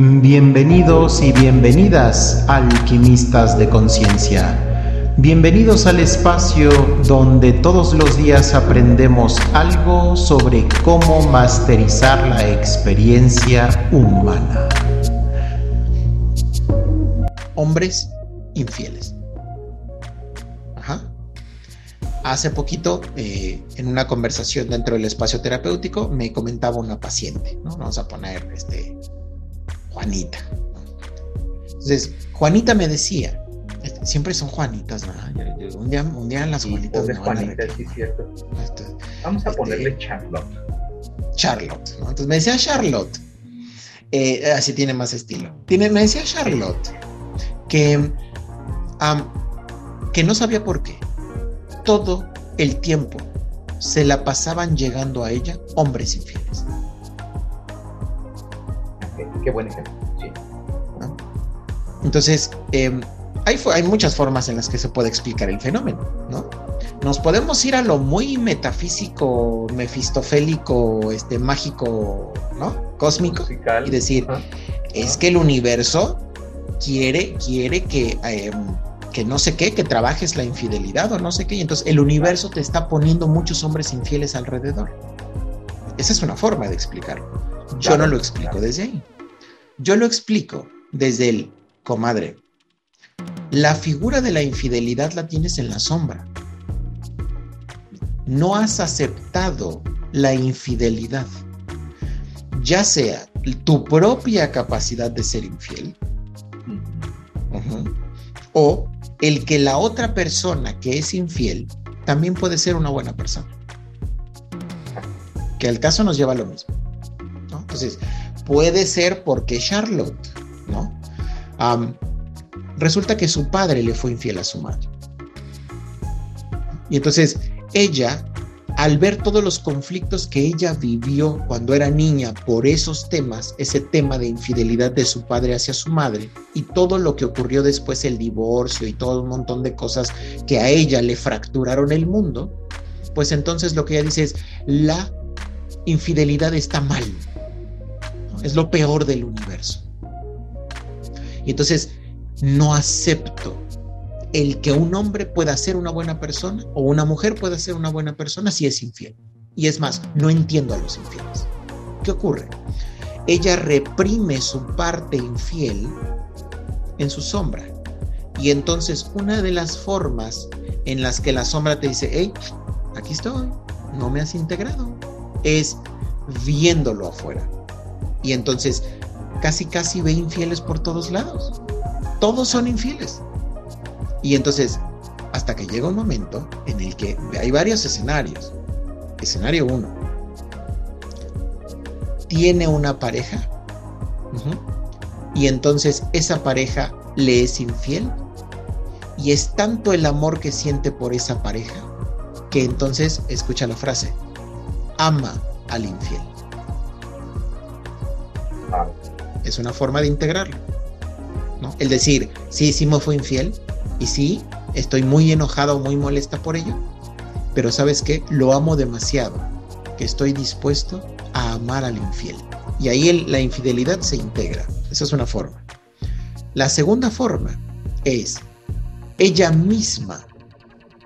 Bienvenidos y bienvenidas, alquimistas de conciencia. Bienvenidos al espacio donde todos los días aprendemos algo sobre cómo masterizar la experiencia humana. Hombres infieles. Hace poquito, eh, en una conversación dentro del espacio terapéutico, me comentaba una paciente, ¿no? Vamos a poner este, Juanita. Entonces, Juanita me decía, siempre son Juanitas, ¿no? Un día, un día las Juanitas me van sí, cierto. Vamos a este, ponerle Charlotte. Charlotte, ¿no? Entonces me decía Charlotte, eh, así tiene más estilo. Tiene, me decía Charlotte que, que no sabía por qué todo el tiempo se la pasaban llegando a ella hombres infieles. Qué buen ejemplo, Entonces, em, hay, hay, muchas formas en las que se puede explicar el fenómeno, ¿no? Nos podemos ir a lo muy metafísico, mefistofélico, este, mágico, ¿no? Cósmico, y decir, es que el universo quiere, quiere que em, que no sé qué, que trabajes la infidelidad o no sé qué, y entonces el universo te está poniendo muchos hombres infieles alrededor. Esa es una forma de explicarlo. Yo no lo explico desde ahí. Yo lo explico desde el comadre. La figura de la infidelidad la tienes en la sombra. No has aceptado la infidelidad, ya sea tu propia capacidad de ser infiel o el que la otra persona que es infiel también puede ser una buena persona. Que al caso nos lleva a lo mismo. Entonces, puede ser porque Charlotte, ¿no? resulta que su padre le fue infiel a su madre. Y entonces ella al ver todos los conflictos que ella vivió cuando era niña por esos temas, ese tema de infidelidad de su padre hacia su madre y todo lo que ocurrió después, el divorcio y todo un montón de cosas que a ella le fracturaron el mundo, pues entonces lo que ella dice es, la infidelidad está mal, es lo peor del universo. Y entonces no acepto el que un hombre pueda ser una buena persona o una mujer pueda ser una buena persona si es infiel. Y es más, no entiendo a los infieles. ¿Qué ocurre? Ella reprime su parte infiel en su sombra. Y entonces una de las formas en las que la sombra te dice, hey, aquí estoy, no me has integrado, es viéndolo afuera. Y entonces casi casi ve infieles por todos lados. Todos son infieles. Y entonces, hasta que llega un momento en el que hay varios escenarios. Escenario 1. Tiene una pareja. Y entonces esa pareja le es infiel. Y es tanto el amor que siente por esa pareja que entonces escucha la frase, ama al infiel. Es una forma de integrarlo. El decir, sí, sí me fue infiel, y sí, estoy muy enojada o muy molesta por ello, pero sabes qué, lo amo demasiado, que estoy dispuesto a amar al infiel. Y ahí la infidelidad se integra. Esa es una forma. La segunda forma es, ella misma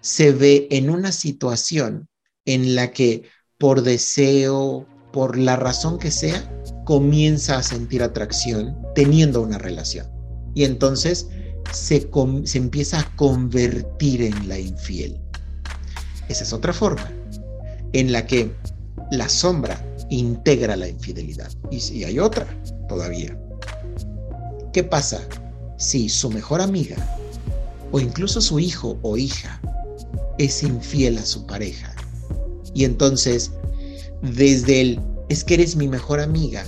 se ve en una situación en la que por deseo, por la razón que sea, comienza a sentir atracción teniendo una relación. Y entonces se, empieza a convertir en la infiel. Esa es otra forma en la que la sombra integra la infidelidad. Y, y hay otra todavía. ¿Qué pasa si su mejor amiga o incluso su hijo o hija es infiel a su pareja? Y entonces, desde el, es que eres mi mejor amiga,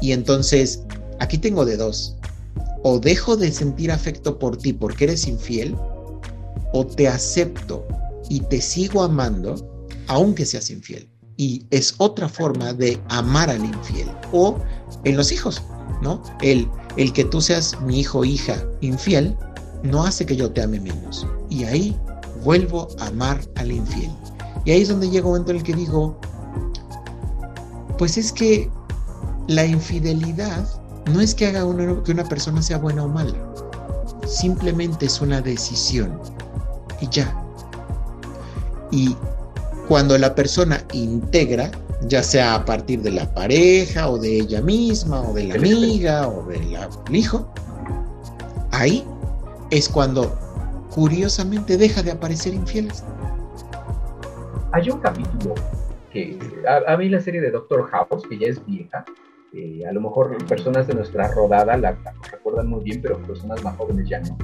y entonces, aquí tengo de dos, o dejo de sentir afecto por ti porque eres infiel, o te acepto y te sigo amando aunque seas infiel. Y es otra forma de amar al infiel. O en los hijos, ¿no? El, el que tú seas mi hijo o hija infiel no hace que yo te ame menos. Y ahí vuelvo a amar al infiel. Y ahí es donde llega un momento en el que digo, pues es que la infidelidad no es que haga que una persona sea buena o mala, simplemente es una decisión y ya. Y cuando la persona integra, ya sea a partir de la pareja o de ella misma o de la amiga o del hijo, ahí es cuando curiosamente deja de aparecer infieles. Hay un capítulo que a, mí la serie de Doctor House, que ya es vieja, eh, a lo mejor personas de nuestra rodada la, recuerdan muy bien, pero personas más jóvenes ya no.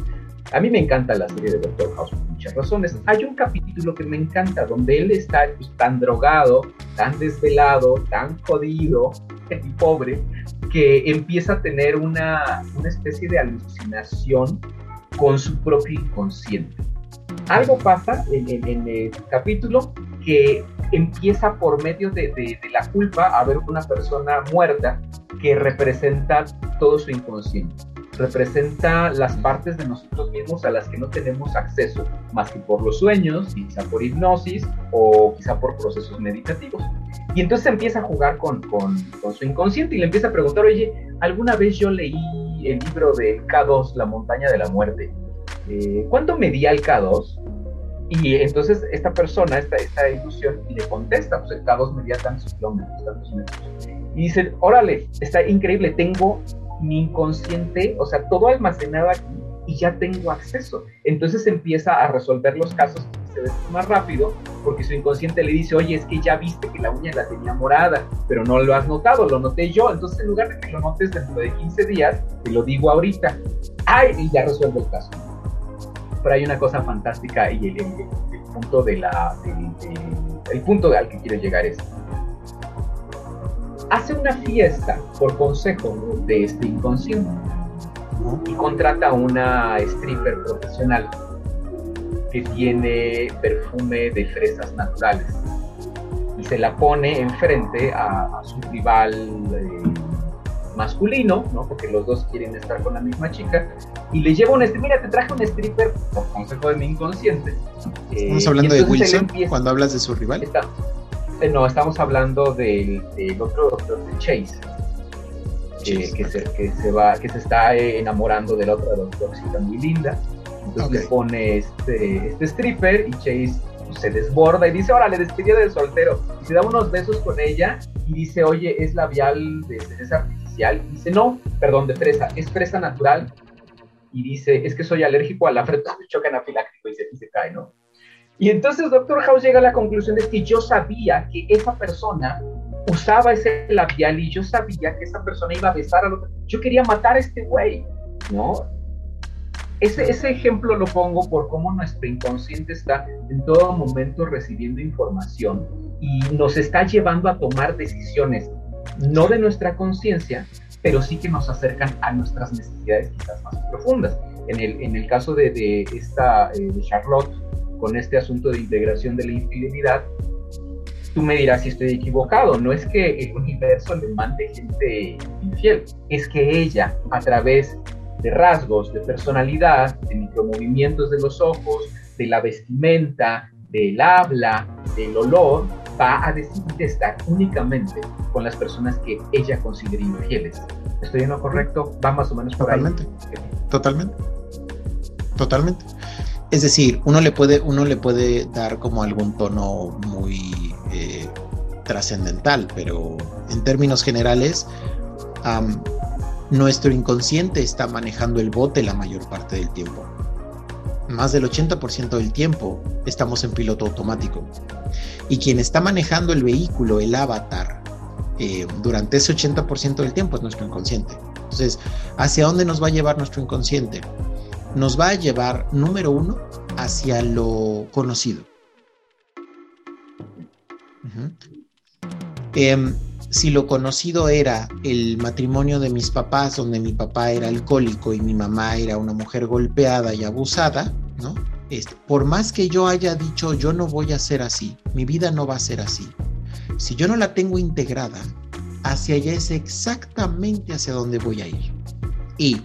A mí me encanta la serie de Doctor House por muchas razones. Hay un capítulo que me encanta donde él está pues, tan drogado, tan desvelado, tan jodido y pobre, que empieza a tener una, una especie de alucinación con su propio inconsciente. Algo pasa en, en el capítulo que empieza por medio de, la culpa a ver una persona muerta que representa todo su inconsciente. Representa las partes de nosotros mismos a las que no tenemos acceso, más que por los sueños, quizá por hipnosis o quizá por procesos meditativos. Y entonces empieza a jugar con, su inconsciente y le empieza a preguntar, oye, ¿alguna vez yo leí el libro de K2, La montaña de la muerte? Eh, ¿Cuánto medía el K2? Y entonces esta persona, esta, esta ilusión, le contesta, pues el K2 medía tantos kilómetros, tantos metros. Y dice, órale, está increíble, tengo mi inconsciente, o sea, todo almacenado aquí y ya tengo acceso. Entonces empieza a resolver los casos se ve más rápido porque su inconsciente le dice, oye, es que ya viste que la uña la tenía morada, pero no lo has notado, lo noté yo. Entonces en lugar de que lo notes dentro de 15 días, te lo digo ahorita. ¡Ay! Y ya resuelve el caso hay una cosa fantástica y el, punto de la punto al que quiero llegar es hace una fiesta por consejo de este inconsciente y contrata a una stripper profesional que tiene perfume de fresas naturales y se la pone enfrente a, su rival eh, masculino, ¿no? Porque los dos quieren estar con la misma chica, y le lleva un stripper, mira, te traje un stripper por consejo de mi inconsciente. Estamos eh, hablando de Wilson cuando hablas de su rival. Eh, no, estamos hablando del, otro doctor de Chase. Eh, que, se, que, se, va, que se está enamorando de la otra doctorcita muy linda. Entonces le pone este, este stripper y Chase pues, se desborda y dice, órale, despedida del soltero. Y se da unos besos con ella y dice, oye, es labial de cereza artificial. Y dice, no, perdón, de fresa, es fresa natural. Y dice, es que soy alérgico a la fresa, choque anafiláctico y se, y se cae, ¿no? Y entonces Doctor House llega a la conclusión de que yo sabía que esa persona usaba ese labial y yo sabía que esa persona iba a besar a otro. Yo quería matar a este güey, ¿no? Ese, ese ejemplo lo pongo por cómo nuestro inconsciente está en todo momento recibiendo información y nos está llevando a tomar decisiones, no de nuestra conciencia, pero sí que nos acercan a nuestras necesidades quizás más profundas. En el, en el caso de, de esta, eh, de Charlotte, con este asunto de integración de la infidelidad, tú me dirás si estoy equivocado, no es que el universo le mande gente infiel, es que ella, a través de rasgos de personalidad, de micromovimientos de los ojos, de la vestimenta, del habla, del olor, va a decidir estar únicamente con las personas que ella considere infieles. ¿Estoy en lo correcto? ¿Va más o menos por totalmente, Totalmente. Totalmente. Es decir, uno le puede, uno le puede dar como algún tono muy eh, trascendental, pero en términos generales, nuestro inconsciente está manejando el bote la mayor parte del tiempo. Más del 80% del tiempo estamos en piloto automático. Y quien está manejando el vehículo, el avatar, eh, durante ese 80% del tiempo es nuestro inconsciente. Entonces, ¿hacia dónde nos va a llevar nuestro inconsciente? Nos va a llevar, número uno, hacia lo conocido si lo conocido era el matrimonio de mis papás, donde mi papá era alcohólico y mi mamá era una mujer golpeada y abusada, ¿no? Este, por más que yo haya dicho yo no voy a ser así, mi vida no va a ser así. Si yo no la tengo integrada, hacia allá es exactamente hacia donde voy a ir. Y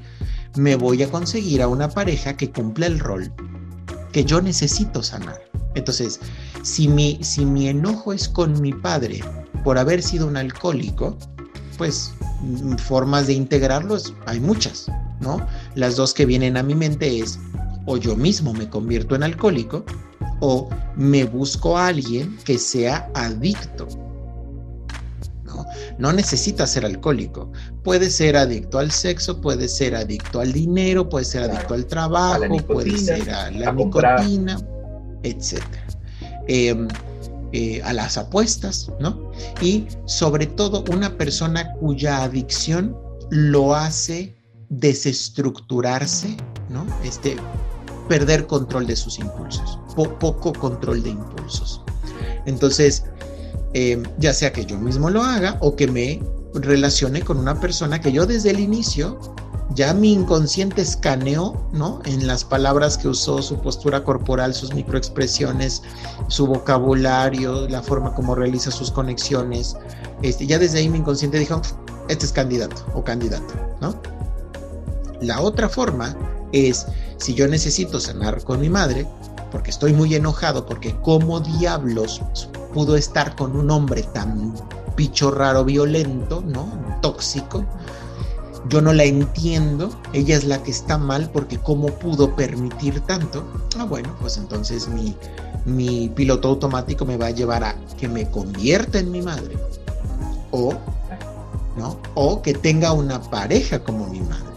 me voy a conseguir a una pareja que cumpla el rol que yo necesito sanar. Entonces, si mi, si mi enojo es con mi padre por haber sido un alcohólico, pues mm, formas de integrarlos hay muchas, ¿no? Las dos que vienen a mi mente es o yo mismo me convierto en alcohólico o me busco a alguien que sea adicto. No, no necesita ser alcohólico. Puede ser adicto al sexo, puede ser adicto al dinero, puede ser adicto al trabajo, puede ser a la nicotina, etc. Em, eh, a las apuestas, ¿no? Y sobre todo una persona cuya adicción lo hace desestructurarse, ¿no? Este, perder control de sus impulsos, poco control de impulsos. Entonces, eh, ya sea que yo mismo lo haga o que me relacione con una persona que yo desde el inicio ya mi inconsciente escaneó, ¿no? En las palabras que usó, su postura corporal, sus microexpresiones, su vocabulario, la forma como realiza sus conexiones. Este, ya desde ahí mi inconsciente dijo, este es candidato o candidata, ¿no? La otra forma es si yo necesito cenar con mi madre, porque estoy muy enojado, porque como diablos pudo estar con un hombre tan bicho raro, violento, ¿no? Tóxico. Yo no la entiendo, ella es la que está mal porque cómo pudo permitir tanto. Ah, bueno, pues entonces mi, mi piloto automático me va a llevar a que me convierta en mi madre. O, ¿no? O que tenga una pareja como mi madre.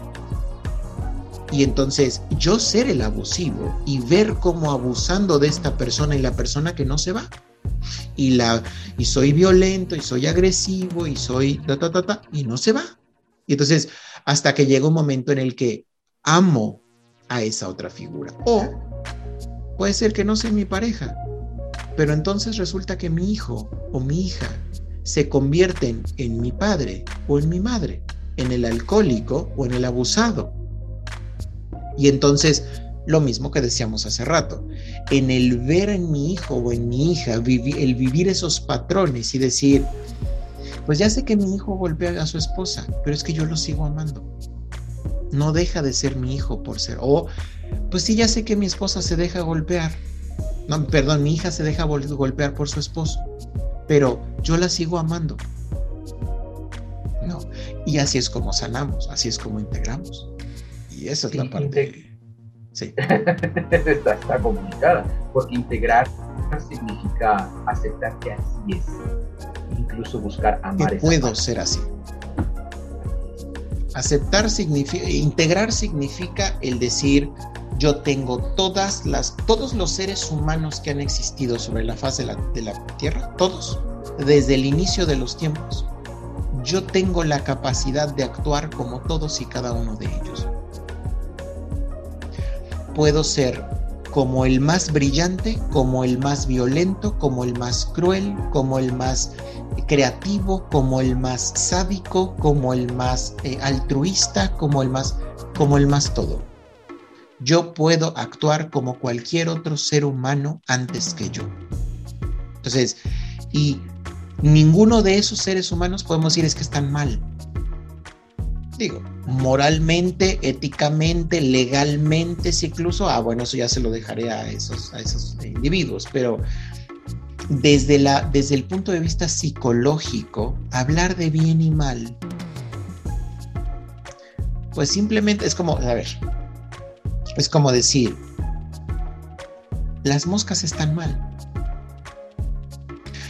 Y entonces yo ser el abusivo y ver cómo abusando de esta persona y la persona que no se va. Y, la, y soy violento y soy agresivo y soy ta, ta, ta, ta, y no se va. Y entonces hasta que llega un momento en el que amo a esa otra figura. O puede ser que no sea mi pareja, pero entonces resulta que mi hijo o mi hija se convierten en mi padre o en mi madre, en el alcohólico o en el abusado. Y entonces, lo mismo que decíamos hace rato, en el ver en mi hijo o en mi hija, el vivir esos patrones y decir, pues ya sé que mi hijo golpea a su esposa, pero es que yo lo sigo amando. No deja de ser mi hijo por ser. O, pues sí, ya sé que mi esposa se deja golpear. No, perdón, mi hija se deja golpear por su esposo, pero yo la sigo amando. No. Y así es como sanamos, así es como integramos. Y esa es la parte. Sí. está, está, complicada, porque integrar significa aceptar que así es, incluso buscar amar. Que puedo ser así. Aceptar significa, integrar significa el decir, yo tengo todas las, todos los seres humanos que han existido sobre la faz de la, de la tierra, todos, desde el inicio de los tiempos, yo tengo la capacidad de actuar como todos y cada uno de ellos puedo ser como el más brillante, como el más violento, como el más cruel, como el más creativo, como el más sádico, como el más eh, altruista, como el más, como el más todo. Yo puedo actuar como cualquier otro ser humano antes que yo. Entonces, y ninguno de esos seres humanos podemos decir es que están mal digo, moralmente, éticamente, legalmente, si incluso, ah, bueno, eso ya se lo dejaré a esos, a esos individuos, pero desde, la, desde el punto de vista psicológico, hablar de bien y mal, pues simplemente es como, a ver, es como decir, las moscas están mal.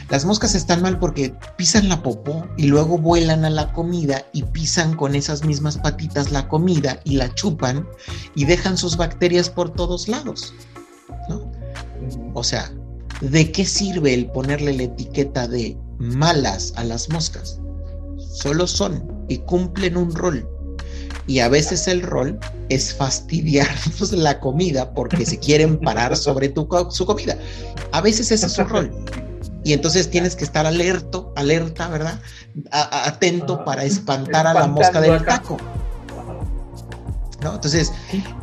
Las moscas están mal porque pisan la popó y luego vuelan a la comida y pisan con esas mismas patitas la comida y la chupan y dejan sus bacterias por todos lados. O sea, ¿de qué sirve el ponerle la etiqueta de malas a las moscas? Solo son y cumplen un rol. Y a veces el rol es fastidiarnos la comida porque se quieren parar sobre tu, su comida. A veces ese es su rol y entonces tienes que estar alerto, alerta, ¿verdad? atento para espantar a la mosca del taco. ¿No? Entonces,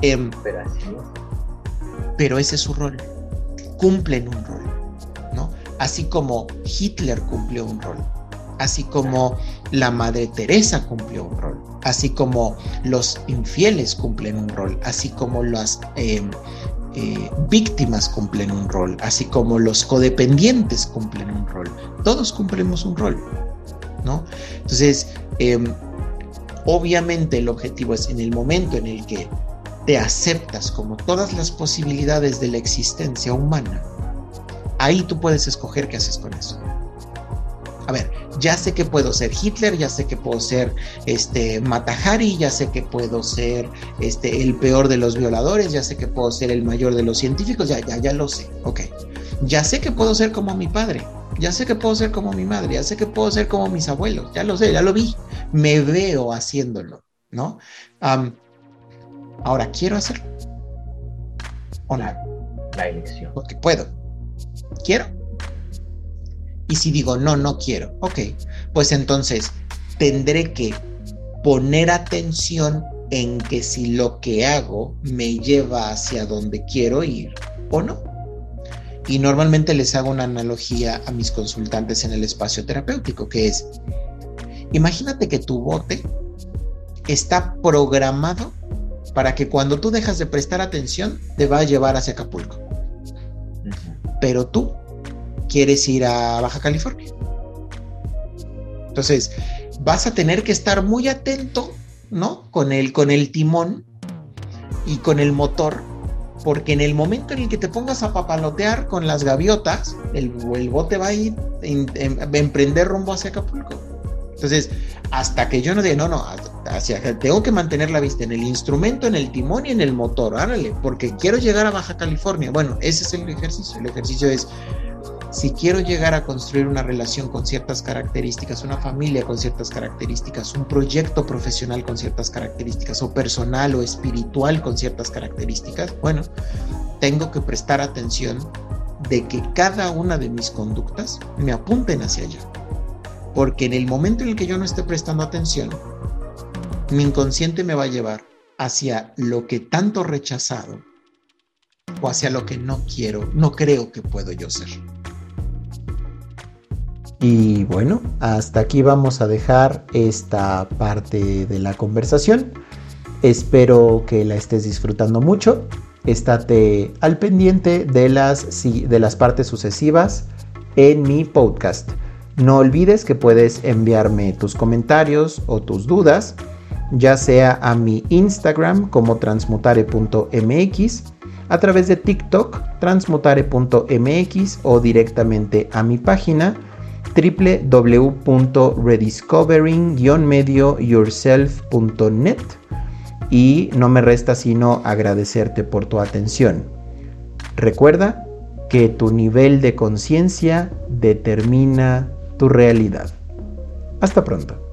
em, pero ese es su rol. Cumplen un rol, ¿no? Así como Hitler cumplió un rol, así como la Madre Teresa cumplió un rol, así como los infieles cumplen un rol, así como las em, eh, víctimas cumplen un rol, así como los codependientes cumplen un rol. Todos cumplimos un rol, ¿no? Entonces, em, Obviamente el objetivo es en el momento en el que te aceptas como todas las posibilidades de la existencia humana, ahí tú puedes escoger qué haces con eso. A ver, ya sé que puedo ser Hitler, ya sé que puedo ser este Matahari, ya sé que puedo ser este el peor de los violadores, ya sé que puedo ser el mayor de los científicos, ya ya ya lo sé. Ok. Ya sé que puedo ser como mi padre, ya sé que puedo ser como mi madre, ya sé que puedo ser como mis abuelos, ya lo sé, ya lo vi, me veo haciéndolo, ¿no? ahora, ¿quiero hacerlo? ¿O no? La elección. Porque puedo. ¿Quiero? Y si digo, no, no quiero, ok, pues entonces tendré que poner atención en que si lo que hago me lleva hacia donde quiero ir o no. Y normalmente les hago una analogía a mis consultantes en el espacio terapéutico, que es, imagínate que tu bote está programado para que cuando tú dejas de prestar atención te va a llevar hacia Acapulco. Pero tú quieres ir a Baja California. Entonces, vas a tener que estar muy atento, ¿no? Con el, con el timón y con el motor, porque en el momento en el que te pongas a papalotear con las gaviotas, el, el bote va a ir a emprender rumbo hacia Acapulco. Entonces, hasta que yo no diga, no, no, hacia, tengo que mantener la vista en el instrumento, en el timón y en el motor, árale, porque quiero llegar a Baja California. Bueno, ese es el ejercicio. El ejercicio es si quiero llegar a construir una relación con ciertas características, una familia con ciertas características, un proyecto profesional con ciertas características, o personal o espiritual con ciertas características, bueno, tengo que prestar atención de que cada una de mis conductas me apunten hacia allá. Porque en el momento en el que yo no esté prestando atención, mi inconsciente me va a llevar hacia lo que tanto rechazado o hacia lo que no quiero, no creo que puedo yo ser. Y bueno, hasta aquí vamos a dejar esta parte de la conversación. Espero que la estés disfrutando mucho. Estate al pendiente de las, de las partes sucesivas en mi podcast. No olvides que puedes enviarme tus comentarios o tus dudas, ya sea a mi Instagram como transmutare.mx, a través de TikTok transmutare.mx o directamente a mi página www.rediscovering-medioyourself.net y no me resta sino agradecerte por tu atención. Recuerda que tu nivel de conciencia determina tu realidad. Hasta pronto.